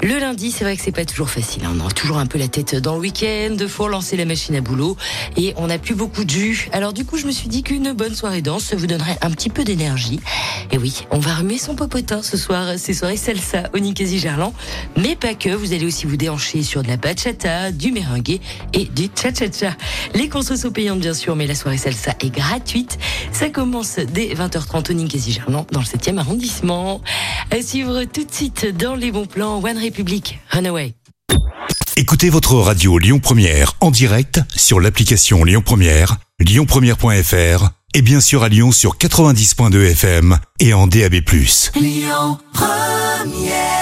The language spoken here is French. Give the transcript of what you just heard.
Le lundi, c'est vrai que c'est pas toujours facile. hein. On a toujours un peu la tête dans le week-end, faut relancer la machine à boulot et on n'a plus beaucoup de jus. Alors du coup, je me suis dit qu'une bonne soirée danse vous donnerait un petit peu d'énergie. Et oui, on va remuer son popotin ce soir. C'est soirée salsa au Ninkasi Gerland, mais pas que. Vous allez aussi vous déhancher sur de la bachata, du merengue et du cha-cha-cha. Les consos sont payantes bien sûr, mais la soirée salsa est gratuite. Ça commence dès 20h30 au Ninkasi Gerland dans le 7e arrondissement. À suivre tout de suite dans les bons plans One Republic Runaway. Écoutez votre radio Lyon Première en direct sur l'application Lyon Première, lyonpremière.fr et bien sûr à Lyon sur 90.2 FM et en DAB+. Lyon Première